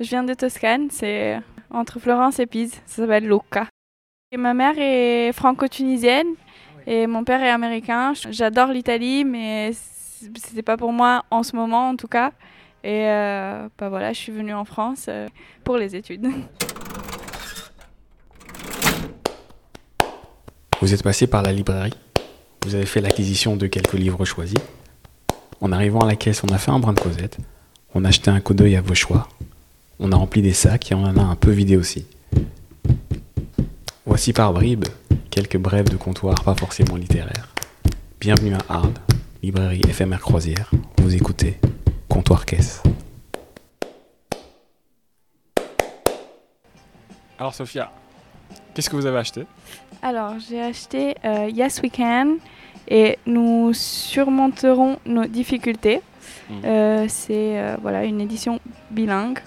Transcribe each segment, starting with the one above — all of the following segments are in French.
Je viens de Toscane, c'est entre Florence et Pise. Ça s'appelle Lucca. Ma mère est franco-tunisienne et mon père est américain. J'adore l'Italie, mais c'était pas pour moi en ce moment en tout cas. Et euh, bah voilà, je suis venue en France euh, pour les études. Vous êtes passé par la librairie. Vous avez fait l'acquisition de quelques livres choisis. En arrivant à la caisse, on a fait un brin de causette. On a acheté un coup d'œil à vos choix. On a rempli des sacs et on en a un peu vidé aussi. Voici par bribes quelques brèves de comptoir pas forcément littéraires. Bienvenue à Arles, librairie éphémère croisière. Vous écoutez Comptoir Caisse. Alors Sophia, qu'est-ce que vous avez acheté? Alors j'ai acheté euh, Yes We Can et nous surmonterons nos difficultés. Mhm. Euh, c'est euh, voilà une édition bilingue.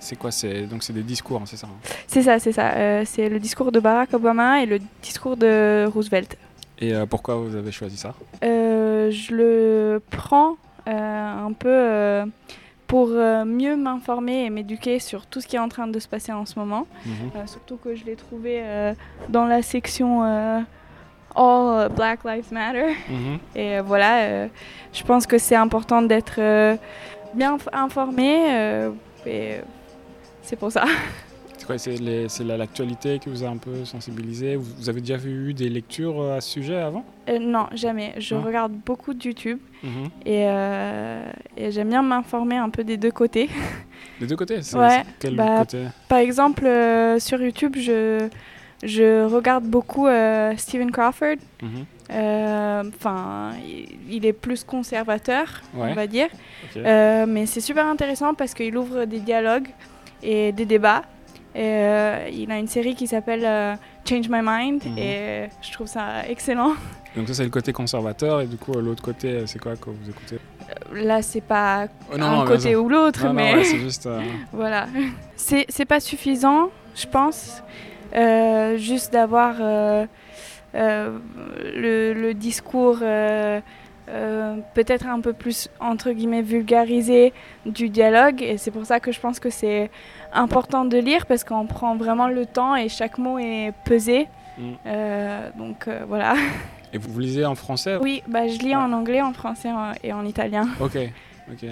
C'est quoi c'est donc c'est des discours, hein, c'est ça hein C'est ça, c'est ça. Euh, c'est le discours de Barack Obama et le discours de Roosevelt. Et euh, pourquoi vous avez choisi ça? Euh, je le prends un peu pour mieux m'informer et m'éduquer sur tout ce qui est en train de se passer en ce moment. Mhm. Surtout que je l'ai trouvé dans la section All Black Lives Matter. Mhm. Et voilà, euh, je pense que c'est important d'être euh, bien informé. euh, et c'est pour ça. C'est l'actualité qui vous a un peu sensibilisé? Vous, vous avez déjà vu des lectures euh, à ce sujet avant? Euh, non, jamais. Je regarde beaucoup de YouTube Mhm. et, euh, et j'aime bien m'informer un peu des deux côtés. Des deux côtés? C'est, Ouais, quel bah, côté? Par exemple, euh, sur YouTube, je, je regarde beaucoup Stephen Crawford. Mhm. Enfin, il- est plus conservateur, Ouais. on va dire. Mais c'est super intéressant parce qu'il ouvre des dialogues et des débats. Et, euh, il a une série qui s'appelle euh, Change My Mind Mhm. et je trouve ça excellent. Donc ça c'est le côté conservateur et du coup euh, l'autre côté euh, c'est quoi que vous écoutez? Là, c'est pas Oh, non, un non, côté ou l'autre, mais ouais, c'est juste euh, voilà. C'est c'est pas suffisant, je pense, euh, juste d'avoir euh, euh, le, le discours euh, peut-être un peu plus, entre guillemets, vulgarisé du dialogue. Et c'est pour ça que je pense que c'est important de lire parce qu'on prend vraiment le temps et chaque mot est pesé. Mm. Euh, donc euh, voilà. Et vous, lisez en français? Oui, bah, je lis en anglais, en français et en italien. Ok.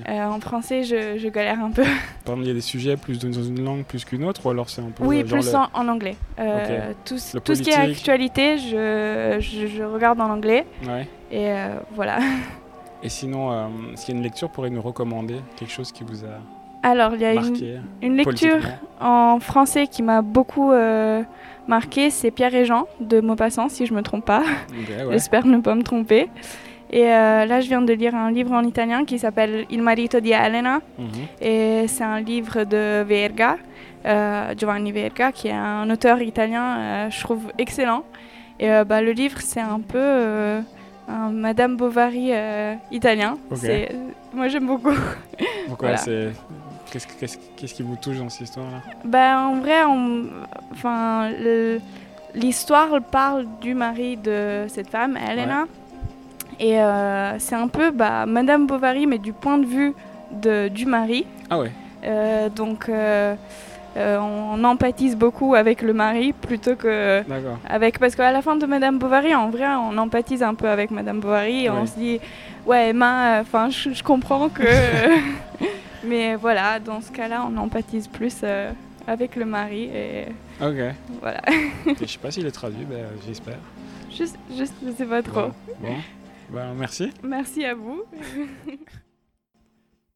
Euh, en français, je, je galère un peu. Par exemple, il y a des sujets plus dans une langue plus qu'une autre ou alors c'est un peu Oui, euh, genre plus le- en, en anglais. Euh, tout, ce- Le tout ce qui est actualité, je, je, je regarde en anglais. Ouais. Et euh, voilà. Et sinon, qu'il y a une lecture pourrait nous recommander? Quelque chose qui vous a Alors, il y a une, marqué une lecture en français qui m'a beaucoup marqué. C'est Pierre et Jean de Maupassant, si je me trompe pas. Ouais. J'espère ne pas me tromper. Et euh, là, je viens de lire un livre en italien qui s'appelle Il marito di Elena. Mhm. Et c'est un livre de Verga, euh, Giovanni Verga, qui est un auteur italien, euh, je trouve excellent. Et bah, le livre, c'est un peu un Madame Bovary italien. Moi, j'aime beaucoup. Pourquoi Voilà. c'est qu'est-ce, que- qu'est-ce, qu'est-ce qui vous touche dans cette histoire-là? Bah, en vrai, on- enfin, le- l'histoire parle du mari de cette femme, Elena. Et euh, c'est un peu bah, Madame Bovary, mais du point de vue de, du mari. Ah ouais. Euh, donc, euh, on empathise beaucoup avec le mari plutôt que D'accord. avec. Parce qu'à la fin de Madame Bovary, en vrai, on empathise un peu avec Madame Bovary. et On se dit, ouais, Emma, enfin, je, je comprends que. Mais voilà, dans ce cas-là, on empathise plus avec le mari. Et Ok. voilà. Je sais pas s'il est traduit, mais euh, j'espère. Juste, juste, je sais pas trop. Bon. Bon. Ben, merci. Merci à vous.